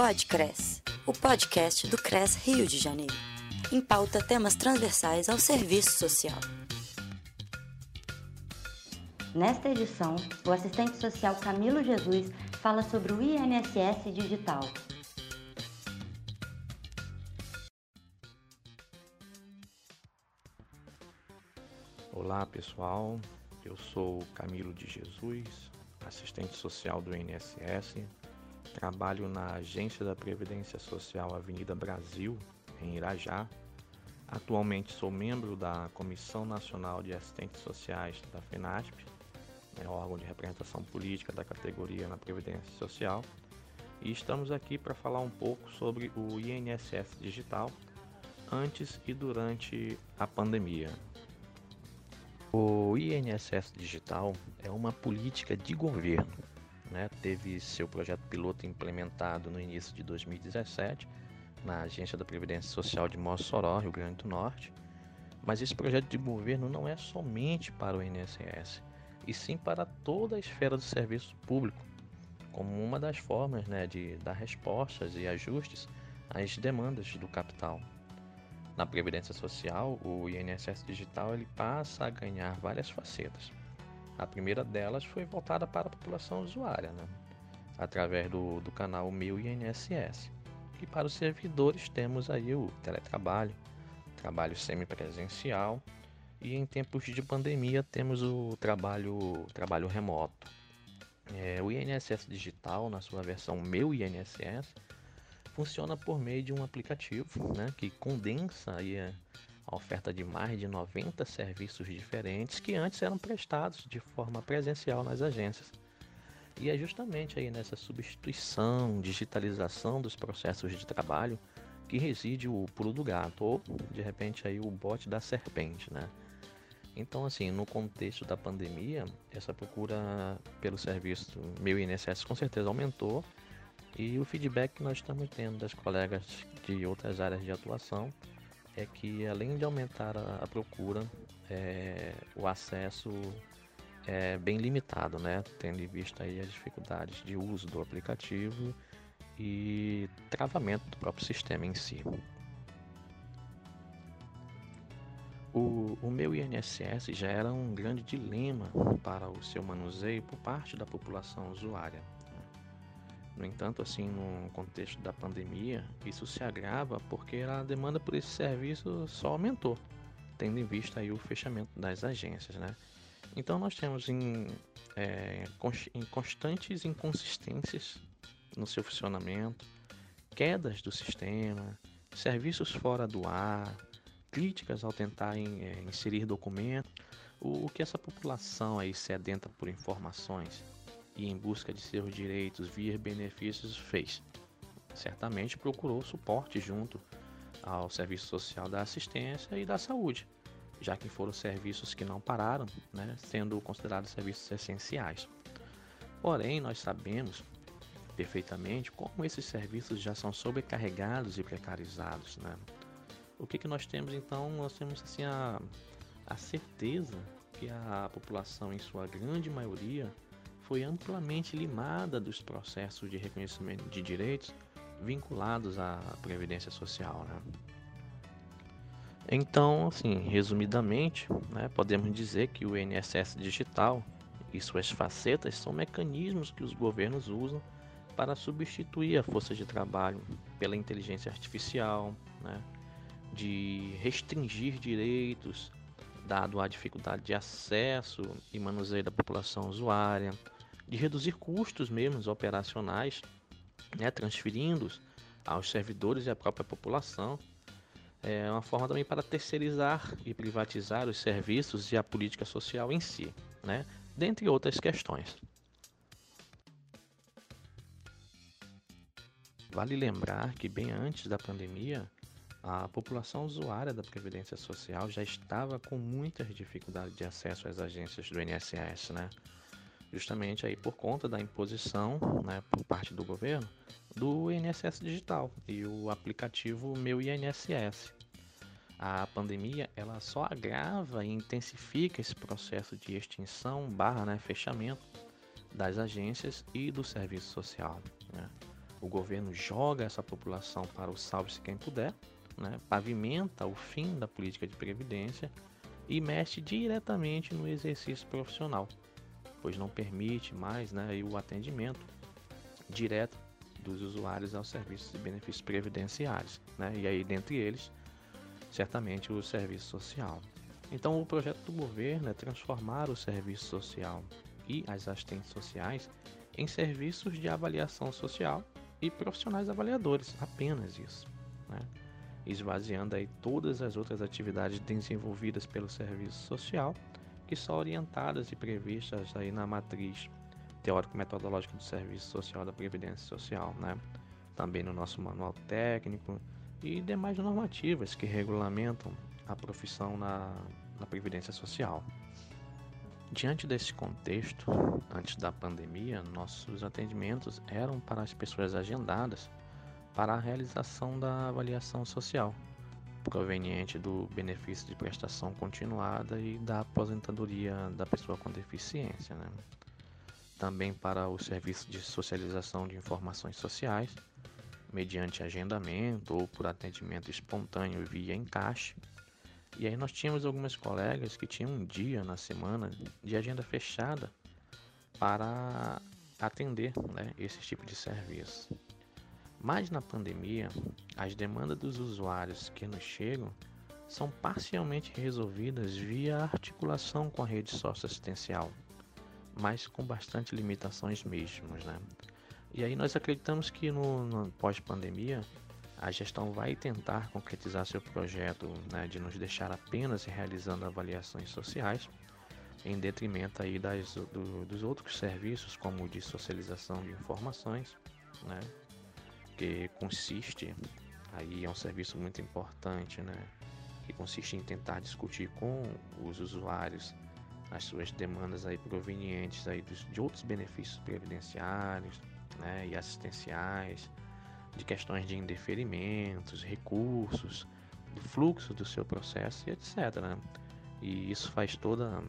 Podcres, o podcast do CRES Rio de Janeiro. Em pauta temas transversais ao serviço social. Nesta edição, o assistente social Camilo Jesus fala sobre o INSS Digital. Olá pessoal, eu sou Camilo de Jesus, assistente social do INSS, trabalho na Agência da Previdência Social Avenida Brasil, em Irajá. Atualmente sou membro da Comissão Nacional de Assistentes Sociais da FENASP, né, órgão de representação política da categoria na Previdência Social, e estamos aqui para falar um pouco sobre o INSS Digital antes e durante a pandemia. O INSS Digital é uma política de governo. Né? Teve seu projeto piloto implementado no início de 2017 na Agência da Previdência Social de Mossoró, Rio Grande do Norte. Mas esse projeto de governo não é somente para o INSS, e sim para toda a esfera do serviço público, como uma das formas né, de dar respostas e ajustes às demandas do capital. Na Previdência Social, o INSS Digital ele passa a ganhar várias facetas. A primeira delas foi voltada para a população usuária, né? através do, do canal Meu INSS. E para os servidores temos aí o teletrabalho, trabalho semipresencial e em tempos de pandemia temos o trabalho, trabalho remoto. É, o INSS Digital, na sua versão Meu INSS, funciona por meio de um aplicativo né, que condensa aí a, oferta de mais de 90 serviços diferentes que antes eram prestados de forma presencial nas agências. E é justamente aí nessa substituição, digitalização dos processos de trabalho que reside o pulo do gato, ou de repente aí o bote da serpente, né? Então, assim, no contexto da pandemia, essa procura pelo serviço meu INSS com certeza aumentou e o feedback que nós estamos tendo das colegas de outras áreas de atuação é que além de aumentar a, a procura, é, o acesso é bem limitado, né? Tendo em vista aí as dificuldades de uso do aplicativo e travamento do próprio sistema em si. O, o, meu INSS já era um grande dilema para o seu manuseio por parte da população usuária. No entanto, assim, no contexto da pandemia, isso se agrava porque a demanda por esse serviço só aumentou, tendo em vista aí o fechamento das agências, né? Então nós temos em, é, em constantes inconsistências no seu funcionamento, quedas do sistema, serviços fora do ar, críticas ao tentar é, inserir documentos, o que essa população aí sedenta por informações e em busca de seus direitos via benefícios fez. Certamente procurou suporte junto ao Serviço Social da Assistência e da Saúde, já que foram serviços que não pararam, né, sendo considerados serviços essenciais. Porém, nós sabemos perfeitamente como esses serviços já são sobrecarregados e precarizados. Né? O que, que nós temos então? Nós temos assim, a, a certeza que a população, em sua grande maioria, foi amplamente limada dos processos de reconhecimento de direitos vinculados à Previdência Social. Né? Então, assim, resumidamente, né, podemos dizer que o INSS digital e suas facetas são mecanismos que os governos usam para substituir a força de trabalho pela inteligência artificial, né, de restringir direitos, dado a dificuldade de acesso e manuseio da população usuária, de reduzir custos mesmo operacionais, né, transferindo-os aos servidores e à própria população. É uma forma também para terceirizar e privatizar os serviços e a política social em si, né, dentre outras questões. Vale lembrar que bem antes da pandemia, a população usuária da Previdência Social já estava com muitas dificuldades de acesso às agências do INSS, né? Justamente aí por conta da imposição, né, por parte do governo, do INSS digital e o aplicativo Meu INSS. A pandemia ela só agrava e intensifica esse processo de extinção barra né, fechamento das agências e do serviço social. Né? o governo joga essa população para o salve-se quem puder, né? pavimenta o fim da política de previdência e mexe diretamente no exercício profissional, pois não permite mais né, o atendimento direto dos usuários aos serviços e benefícios previdenciários, né? e aí dentre eles, certamente o serviço social. Então o projeto do governo é transformar o serviço social e as assistentes sociais em serviços de avaliação social e profissionais avaliadores, apenas isso, né? esvaziando aí todas as outras atividades desenvolvidas pelo serviço social que são orientadas e previstas aí na matriz teórico-metodológica do Serviço Social da Previdência Social, né? Também no nosso manual técnico e demais normativas que regulamentam a profissão na, na Previdência Social. Diante desse contexto, antes da pandemia, nossos atendimentos eram para as pessoas agendadas para a realização da avaliação social, proveniente do benefício de prestação continuada e da aposentadoria da pessoa com deficiência. Né? Também para o serviço de socialização de informações sociais, mediante agendamento ou por atendimento espontâneo via encaixe e aí nós tínhamos algumas colegas que tinham um dia na semana de agenda fechada para atender né, esse tipo de serviço. Mas na pandemia, as demandas dos usuários que nos chegam são parcialmente resolvidas via articulação com a rede socioassistencial, mas com bastante limitações mesmo. Né? E aí nós acreditamos que no, no pós-pandemia a gestão vai tentar concretizar seu projeto né, de nos deixar apenas realizando avaliações sociais, em detrimento aí das, do, dos outros serviços, como o de socialização de informações, né, que consiste, aí é um serviço muito importante, né, que consiste em tentar discutir com os usuários as suas demandas aí provenientes aí dos, de outros benefícios previdenciários né, e assistenciais, de questões de indeferimentos, recursos, de fluxo do seu processo e etc. Né? E isso faz toda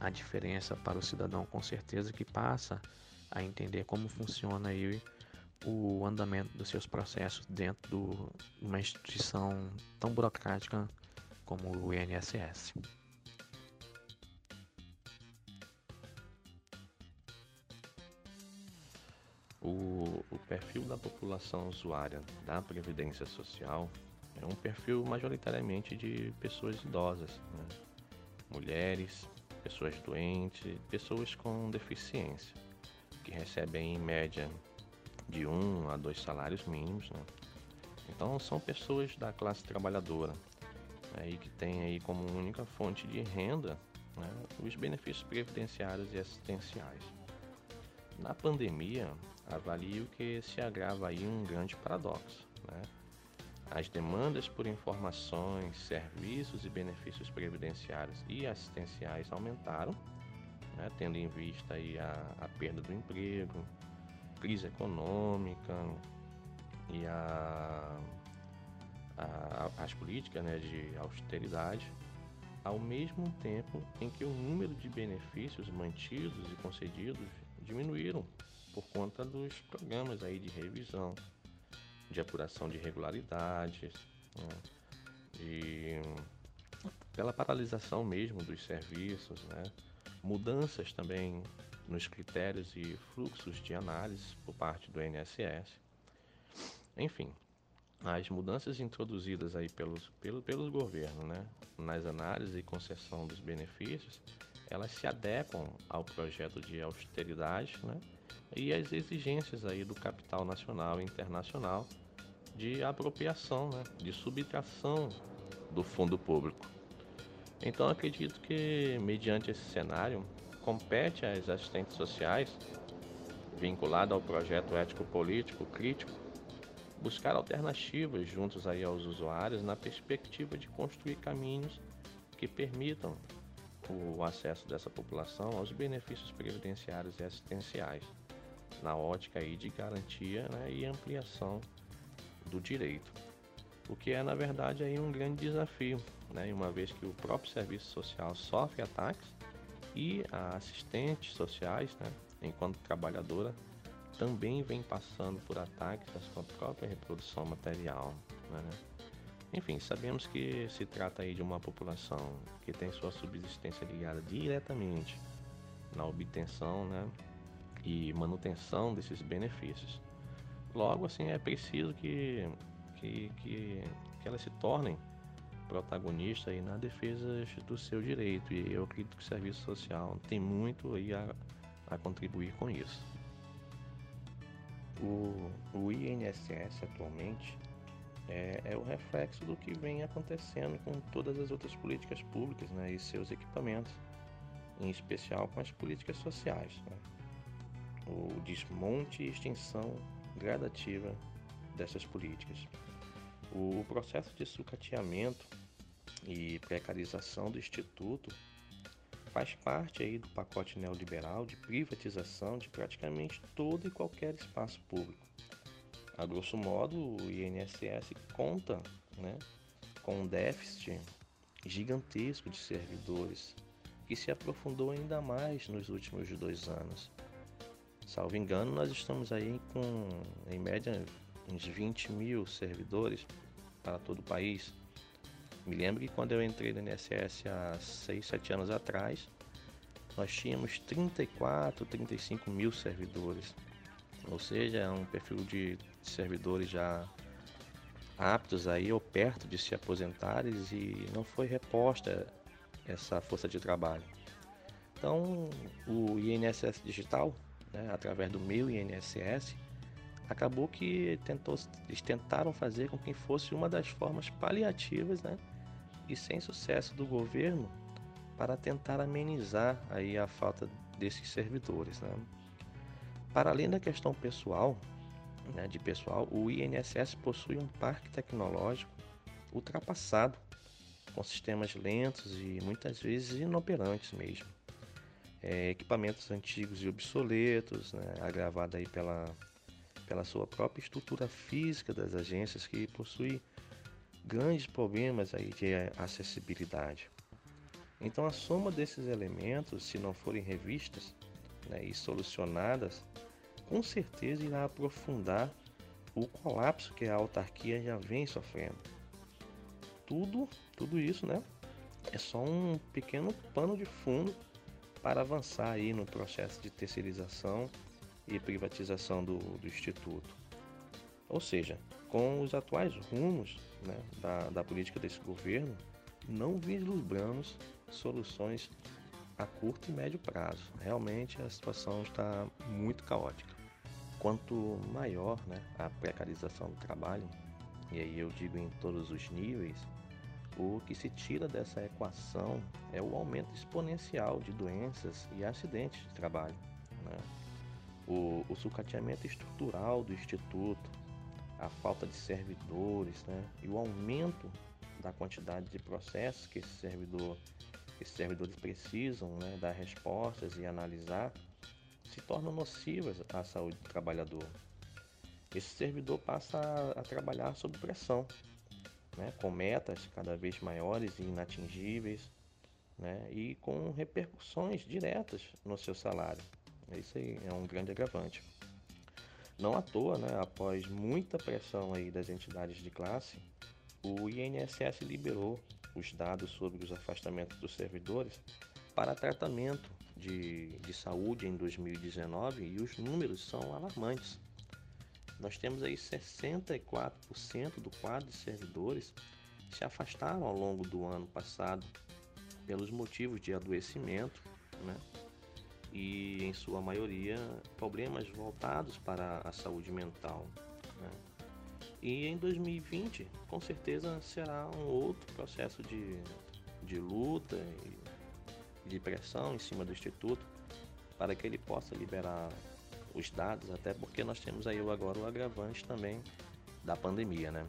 a diferença para o cidadão, com certeza, que passa a entender como funciona aí o andamento dos seus processos dentro de uma instituição tão burocrática como o INSS. O, o perfil da população usuária da Previdência Social é um perfil majoritariamente de pessoas idosas, né? mulheres, pessoas doentes, pessoas com deficiência, que recebem em média de um a dois salários mínimos. Né? Então são pessoas da classe trabalhadora aí que tem aí como única fonte de renda né, os benefícios previdenciários e assistenciais. Na pandemia, avalio que se agrava aí um grande paradoxo. Né? As demandas por informações, serviços e benefícios previdenciários e assistenciais aumentaram, né? tendo em vista aí a, a perda do emprego, crise econômica e a, a, as políticas né, de austeridade, ao mesmo tempo em que o número de benefícios mantidos e concedidos diminuíram por conta dos programas aí de revisão, de apuração de irregularidades, né, de, pela paralisação mesmo dos serviços, né, mudanças também nos critérios e fluxos de análise por parte do INSS. Enfim, as mudanças introduzidas aí pelos, pelo, pelos governos, né, nas análises e concessão dos benefícios, elas se adequam ao projeto de austeridade, né, e as exigências aí do capital nacional e internacional de apropriação, né, de subtração do fundo público. Então acredito que mediante esse cenário compete às assistentes sociais vinculado ao projeto ético-político crítico buscar alternativas juntos aí aos usuários na perspectiva de construir caminhos que permitam o acesso dessa população aos benefícios previdenciários e assistenciais na ótica aí de garantia né, e ampliação do direito. O que é, na verdade, aí um grande desafio, né, uma vez que o próprio serviço social sofre ataques e as assistentes sociais, né, enquanto trabalhadora, também vem passando por ataques à sua própria reprodução material. Né? Enfim, sabemos que se trata aí de uma população que tem sua subsistência ligada diretamente na obtenção né, e manutenção desses benefícios. Logo, assim, é preciso que, que, que, que elas se tornem protagonistas aí na defesa do seu direito e eu acredito que o serviço social tem muito aí a, a contribuir com isso. O, o INSS atualmente é, é, o reflexo do que vem acontecendo com todas as outras políticas públicas né, e seus equipamentos, em especial com as políticas sociais. Né? O desmonte e extinção gradativa dessas políticas. O processo de sucateamento e precarização do Instituto faz parte aí do pacote neoliberal de privatização de praticamente todo e qualquer espaço público. A grosso modo, o INSS conta né, com um déficit gigantesco de servidores que se aprofundou ainda mais nos últimos dois anos. Salvo engano, nós estamos aí com, em média, uns 20 mil servidores para todo o país. Me lembro que quando eu entrei no INSS há 6, 7 anos atrás, nós tínhamos 34, 35 mil servidores. Ou seja, é um perfil de servidores já aptos aí ou perto de se aposentarem e não foi reposta essa força de trabalho. Então, o INSS Digital, né, através do meu INSS, acabou que tentou, eles tentaram fazer com que fosse uma das formas paliativas né, e sem sucesso do governo para tentar amenizar aí a falta desses servidores. Né? Para além da questão pessoal, né, de pessoal, o INSS possui um parque tecnológico ultrapassado, com sistemas lentos e muitas vezes inoperantes mesmo. É, equipamentos antigos e obsoletos, né, agravado aí pela, pela sua própria estrutura física das agências que possui grandes problemas aí de acessibilidade. Então a soma desses elementos, se não forem revistas né, e solucionadas, com certeza irá aprofundar o colapso que a autarquia já vem sofrendo. Tudo, tudo isso, né, é só um pequeno pano de fundo para avançar aí no processo de terceirização e privatização do, do instituto. Ou seja, com os atuais rumos né, da, da política desse governo, não vislumbramos soluções a curto e médio prazo. Realmente a situação está muito caótica. Quanto maior né, a precarização do trabalho, e aí eu digo em todos os níveis, o que se tira dessa equação é o aumento exponencial de doenças e acidentes de trabalho. Né? O, o sucateamento estrutural do Instituto, a falta de servidores né? e o aumento da quantidade de processos que esse servidor, esses servidores precisam né? dar respostas e analisar, se tornam nocivas à saúde do trabalhador. Esse servidor passa a, a trabalhar sob pressão, né? com metas cada vez maiores e inatingíveis, né? e com repercussões diretas no seu salário. Isso aí é um grande agravante. Não à toa, né, após muita pressão aí das entidades de classe, o INSS liberou os dados sobre os afastamentos dos servidores para tratamento de, de saúde em 2019 e os números são alarmantes. Nós temos aí 64% do quadro de servidores se afastaram ao longo do ano passado pelos motivos de adoecimento, né? E, em sua maioria, problemas voltados para a saúde mental. Né? E em 2020, com certeza, será um outro processo de, de luta e de pressão em cima do Instituto para que ele possa liberar os dados, até porque nós temos aí agora o agravante também da pandemia, né?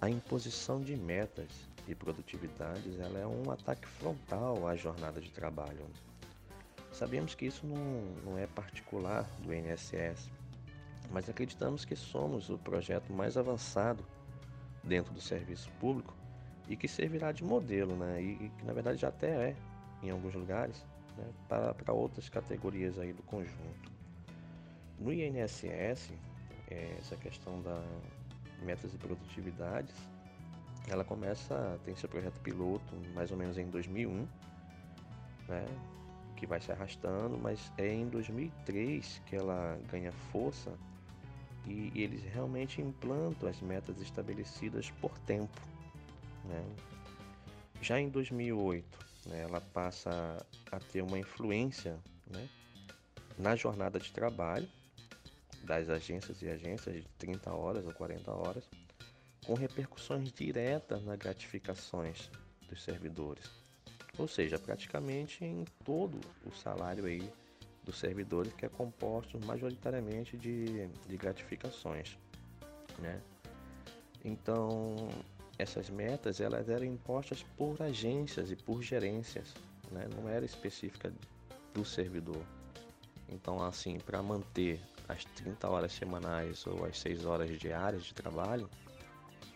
A imposição de metas e produtividades ela é um ataque frontal à jornada de trabalho. Sabemos que isso não, não é particular do INSS, mas acreditamos que somos o projeto mais avançado dentro do serviço público e que servirá de modelo, né? e que na verdade já até é em alguns lugares, né, para, outras categorias aí do conjunto. No INSS, é, essa questão da metas de produtividades, ela começa, tem seu projeto piloto mais ou menos em 2001, né, que vai se arrastando, mas é em 2003 que ela ganha força e, e eles realmente implantam as metas estabelecidas por tempo. Né? Já em 2008, né, ela passa a ter uma influência né, na jornada de trabalho das agências e agências de 30 horas ou 40 horas, com repercussões diretas nas gratificações dos servidores ou seja, praticamente em todo o salário aí dos servidores que é composto majoritariamente de, de gratificações, né? Então essas metas elas eram impostas por agências e por gerências, né? Não era específica do servidor. Então assim, para manter as 30 horas semanais ou as 6 horas diárias de trabalho,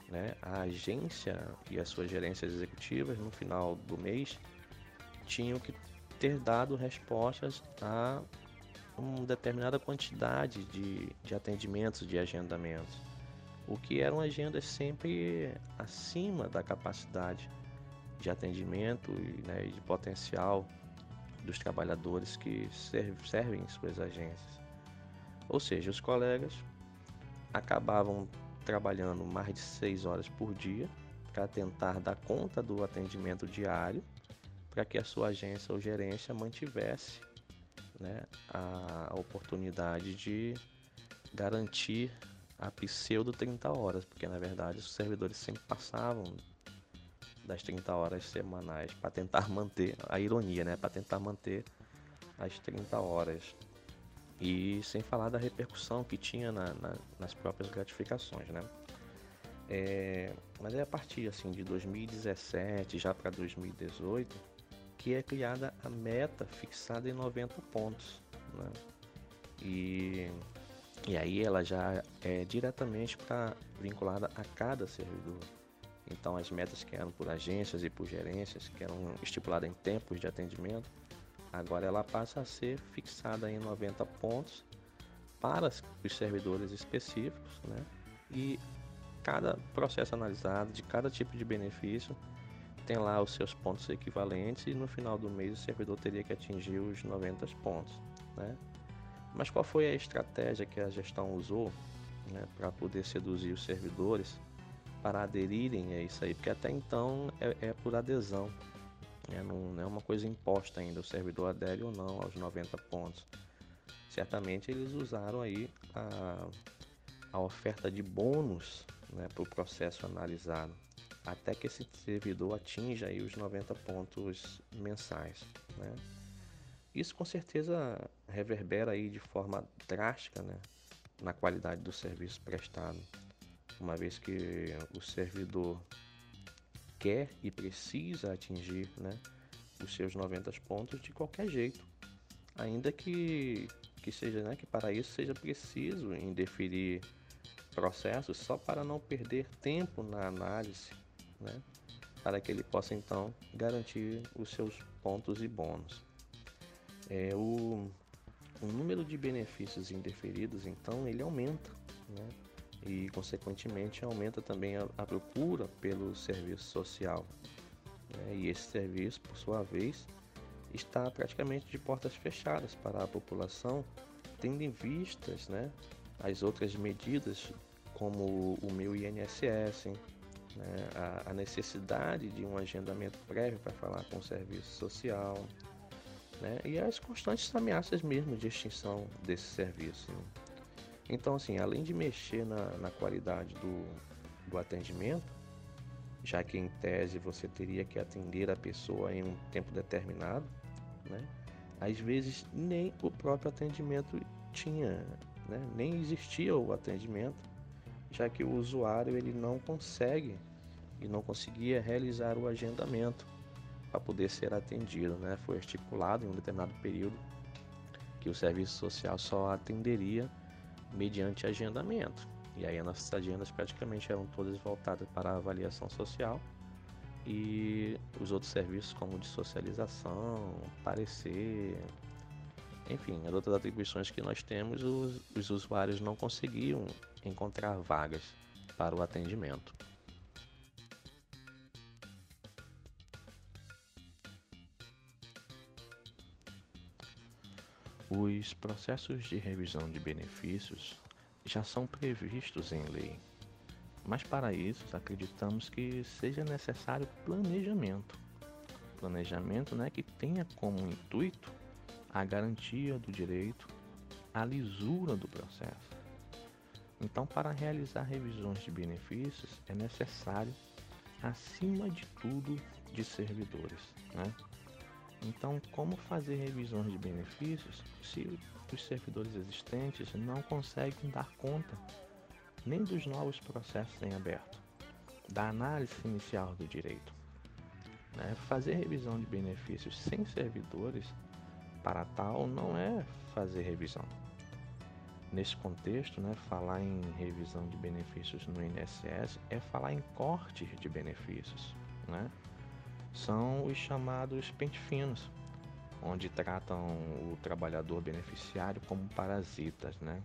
né, a agência e as suas gerências executivas no final do mês tinham que ter dado respostas a uma determinada quantidade de, de atendimentos, de agendamentos, o que eram agendas sempre acima da capacidade de atendimento e né, de potencial dos trabalhadores que servem em suas agências. Ou seja, os colegas acabavam trabalhando mais de seis horas por dia para tentar dar conta do atendimento diário para que a sua agência ou gerência mantivesse né, a oportunidade de garantir a pseudo 30 horas, porque na verdade os servidores sempre passavam das 30 horas semanais para tentar manter a ironia, né, para tentar manter as 30 horas. E sem falar da repercussão que tinha na, na, nas próprias gratificações, né? É, mas é a partir assim de 2017 já para 2018 que é criada a meta fixada em 90 pontos. Né? E, e aí ela já é diretamente pra, vinculada a cada servidor. Então as metas que eram por agências e por gerências, que eram estipuladas em tempos de atendimento, agora ela passa a ser fixada em 90 pontos para os servidores específicos, né? E cada processo analisado de cada tipo de benefício tem lá os seus pontos equivalentes e no final do mês o servidor teria que atingir os 90 pontos. Né? Mas qual foi a estratégia que a gestão usou né, para poder seduzir os servidores para aderirem a isso aí? Porque até então é, é por adesão, né? não, é uma coisa imposta ainda, o servidor adere ou não aos 90 pontos. Certamente eles usaram aí a, a oferta de bônus né, para o processo analisado até que esse servidor atinja aí os 90 pontos mensais. Né? Isso com certeza reverbera aí de forma drástica né, na qualidade do serviço prestado, uma vez que o servidor quer e precisa atingir né, os seus 90 pontos de qualquer jeito, ainda que, que seja né, que para isso seja preciso indeferir processos só para não perder tempo na análise né? para que ele possa então garantir os seus pontos e bônus. É, o, o número de benefícios indeferidos então ele aumenta, né? E consequentemente aumenta também a, a procura pelo serviço social. Né? E esse serviço, por sua vez, está praticamente de portas fechadas para a população, tendo em vistas né, as outras medidas como o meu INSS, né, a, a, necessidade de um agendamento prévio para falar com o serviço social, né, e as constantes ameaças mesmo de extinção desse serviço. Né. Então, assim, além de mexer na, na qualidade do, do atendimento, já que em tese você teria que atender a pessoa em um tempo determinado, né? Às vezes nem o próprio atendimento tinha, né? nem existia o atendimento já que o usuário ele não consegue e não conseguia realizar o agendamento para poder ser atendido, né? Foi estipulado em um determinado período que o serviço social só atenderia mediante agendamento. E aí as nossas agendas praticamente eram todas voltadas para a avaliação social, e os outros serviços como de socialização, parecer, enfim, as outras atribuições que nós temos, os, os usuários não conseguiam encontrar vagas para o atendimento. Os processos de revisão de benefícios já são previstos em lei, mas para isso acreditamos que seja necessário planejamento. Planejamento né, que tenha como intuito a garantia do direito, a lisura do processo. Então, para realizar revisões de benefícios, é necessário, acima de tudo, de servidores. Né? Então, como fazer revisões de benefícios se os servidores existentes não conseguem dar conta nem dos novos processos em aberto, da análise inicial do direito? Né? Fazer revisão de benefícios sem servidores para tal não é fazer revisão. Nesse contexto, né, falar em revisão de benefícios no INSS é falar em corte de benefícios. Né? São os chamados pente finos, onde tratam o trabalhador beneficiário como parasitas. Né?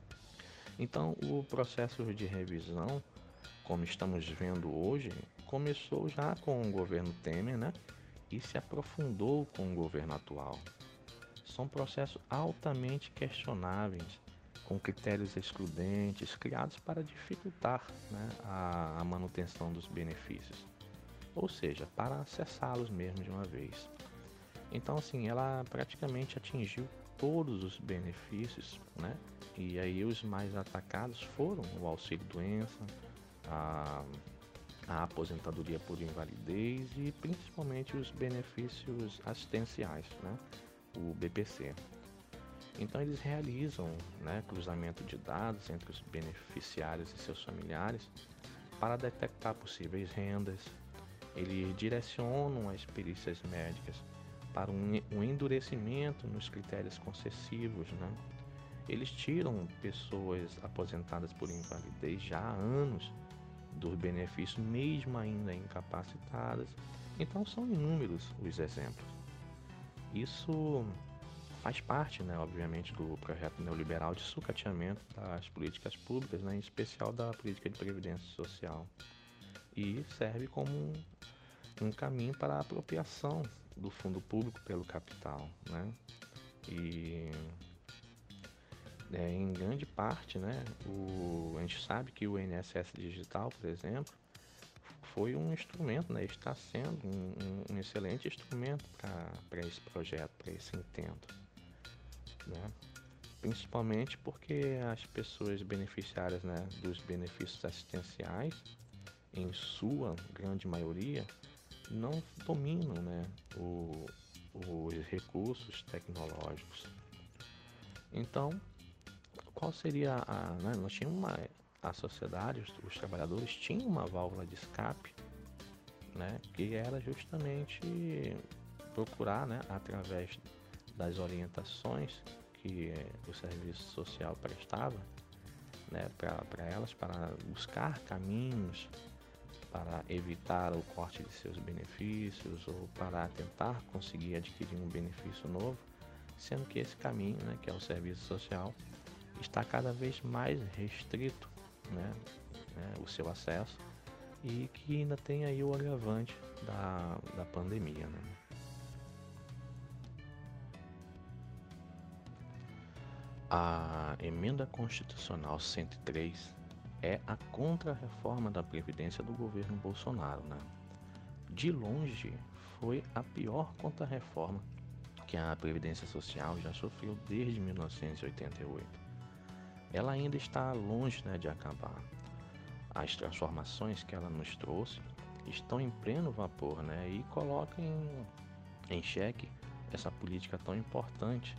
Então, o processo de revisão, como estamos vendo hoje, começou já com o governo Temer né? e se aprofundou com o governo atual são processos altamente questionáveis, com critérios excludentes, criados para dificultar né, a, a manutenção dos benefícios, ou seja, para acessá-los mesmo de uma vez. Então, assim, ela praticamente atingiu todos os benefícios, né? E aí os mais atacados foram o auxílio doença, a, a aposentadoria por invalidez e principalmente os benefícios assistenciais, né? o BPC. Então eles realizam né, cruzamento de dados entre os beneficiários e seus familiares para detectar possíveis rendas. Eles direcionam as perícias médicas para um, endurecimento nos critérios concessivos. Né? Eles tiram pessoas aposentadas por invalidez já há anos dos benefícios, mesmo ainda incapacitadas. Então são inúmeros os exemplos. Isso faz parte, né, obviamente, do projeto neoliberal de sucateamento das políticas públicas, né, em especial da política de previdência social, e serve como um, caminho para a apropriação do fundo público pelo capital, né? E é, em grande parte, né, o, a gente sabe que o INSS digital, por exemplo, foi um instrumento, né? está sendo um, um, um excelente instrumento para esse projeto, para esse intento. Né? Principalmente porque as pessoas beneficiárias né, dos benefícios assistenciais, em sua grande maioria, não dominam né, o, os recursos tecnológicos. Então, qual seria a. Né, nós tínhamos uma a sociedade, os, os, trabalhadores tinham uma válvula de escape, né, que era justamente procurar, né, através das orientações que eh, o serviço social prestava, né, para elas, para buscar caminhos para evitar o corte de seus benefícios ou para tentar conseguir adquirir um benefício novo, sendo que esse caminho, né, que é o serviço social, está cada vez mais restrito né, né, o seu acesso e que ainda tem aí o agravante da, da pandemia. Né? A emenda constitucional 103 é a contra-reforma da Previdência do governo Bolsonaro. Né? De longe, foi a pior contra-reforma que a Previdência Social já sofreu desde 1988 ela ainda está longe né, de acabar. As transformações que ela nos trouxe estão em pleno vapor né, e colocam em, em xeque essa política tão importante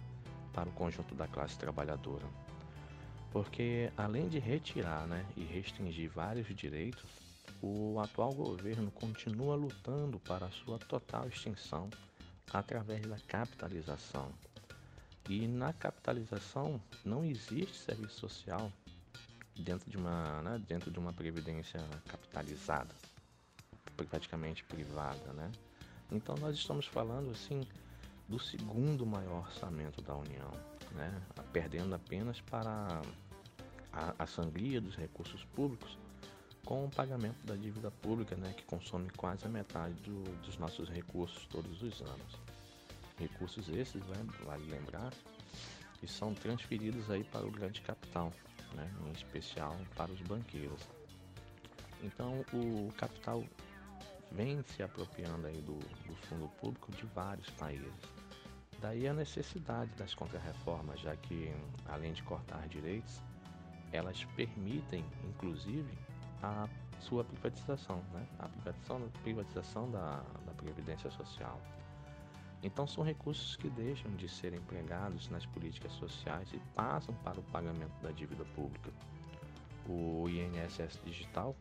para o conjunto da classe trabalhadora. Porque além de retirar né, e restringir vários direitos, o atual governo continua lutando para a sua total extinção através da capitalização e na capitalização não existe serviço social dentro de uma, né, dentro de uma previdência capitalizada. praticamente privada, né? Então nós estamos falando assim do segundo maior orçamento da União, né? Perdendo apenas para a, a sangria dos recursos públicos com o pagamento da dívida pública, né, que consome quase a metade do, dos nossos recursos todos os anos. Recursos esses, né, vale lembrar, que são transferidos aí para o grande capital, né, em especial para os banqueiros. Então o capital vem se apropriando aí do, do fundo público de vários países. Daí a necessidade das contrarreformas, já que além de cortar direitos, elas permitem, inclusive, a sua privatização, né? a privatização, privatização da, da Previdência Social. Então, são recursos que deixam de ser empregados nas políticas sociais e passam para o pagamento da dívida pública. O INSS Digital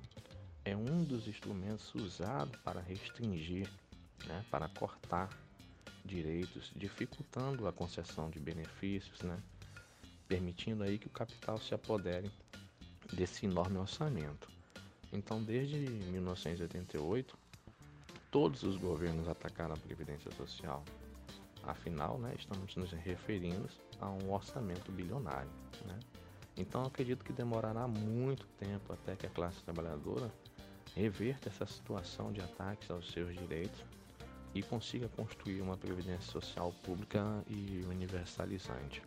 é um dos instrumentos usados para restringir, né, para cortar direitos, dificultando a concessão de benefícios, né, permitindo aí que o capital se apodere desse enorme orçamento. Então, desde 1988, todos os governos atacaram a Previdência Social. Afinal, né, estamos nos referindo a um orçamento bilionário. Né? Então, acredito que demorará muito tempo até que a classe trabalhadora reverta essa situação de ataques aos seus direitos e consiga construir uma previdência social pública e universalizante.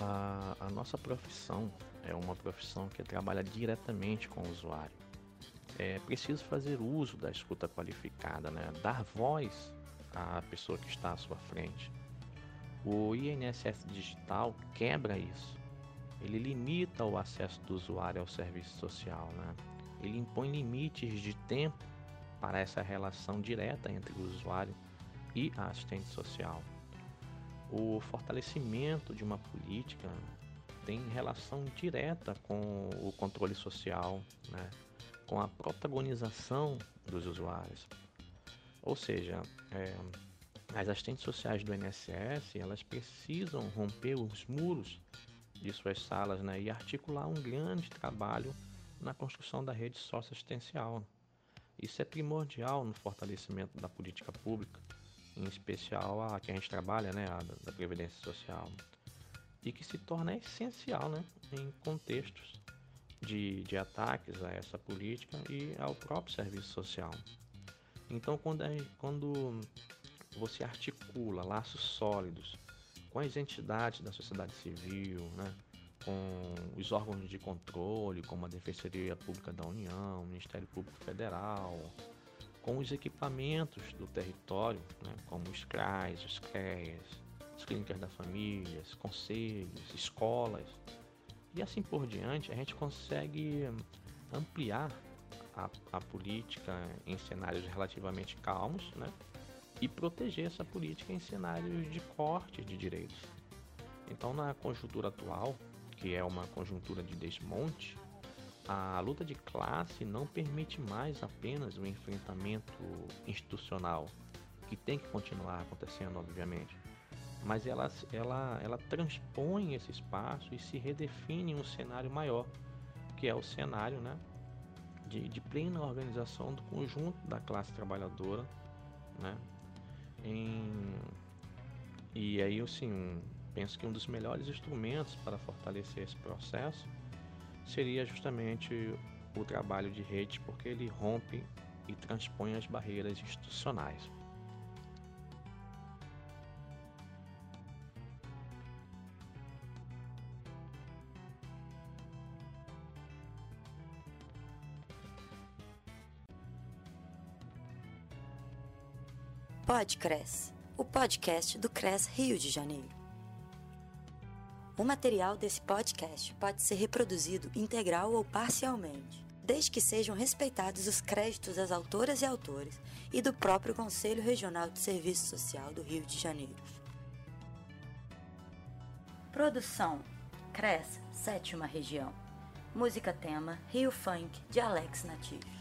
A, a nossa profissão é uma profissão que trabalha diretamente com o usuário. É preciso fazer uso da escuta qualificada, né? dar voz à pessoa que está à sua frente. O INSS digital quebra isso. Ele limita o acesso do usuário ao serviço social. Né? Ele impõe limites de tempo para essa relação direta entre o usuário e a assistente social o fortalecimento de uma política tem relação direta com o controle social, né? com a protagonização dos usuários. Ou seja, é, as assistentes sociais do INSS elas precisam romper os muros de suas salas né? e articular um grande trabalho na construção da rede socioassistencial. Isso é primordial no fortalecimento da política pública em especial a que a gente trabalha, né, a da Previdência Social, e que se torna essencial né, em contextos de, de ataques a essa política e ao próprio serviço social. Então, quando, quando você articula laços sólidos com as entidades da sociedade civil, né, com os órgãos de controle, como a Defensoria Pública da União, o Ministério Público Federal, com os equipamentos do território, né, como os CRAs, os CREAs, as clínicas da família, conselhos, escolas, e assim por diante, a gente consegue ampliar a, a política em cenários relativamente calmos, né, e proteger essa política em cenários de corte de direitos. Então, na conjuntura atual, que é uma conjuntura de desmonte, a luta de classe não permite mais apenas o enfrentamento institucional, que tem que continuar acontecendo, obviamente, mas ela, ela, ela transpõe esse espaço e se redefine um cenário maior, que é o cenário né, de, de plena organização do conjunto da classe trabalhadora. Né, em, e aí, assim, penso que um dos melhores instrumentos para fortalecer esse processo seria justamente o trabalho de rede, porque ele rompe e transpõe as barreiras institucionais. Podcres, o podcast do CRES Rio de Janeiro. O material desse podcast pode ser reproduzido integral ou parcialmente, desde que sejam respeitados os créditos das autoras e autores e do próprio Conselho Regional de Serviço Social do Rio de Janeiro. Produção: CRES, Sétima Região. Música tema: Rio Funk, de Alex Natif.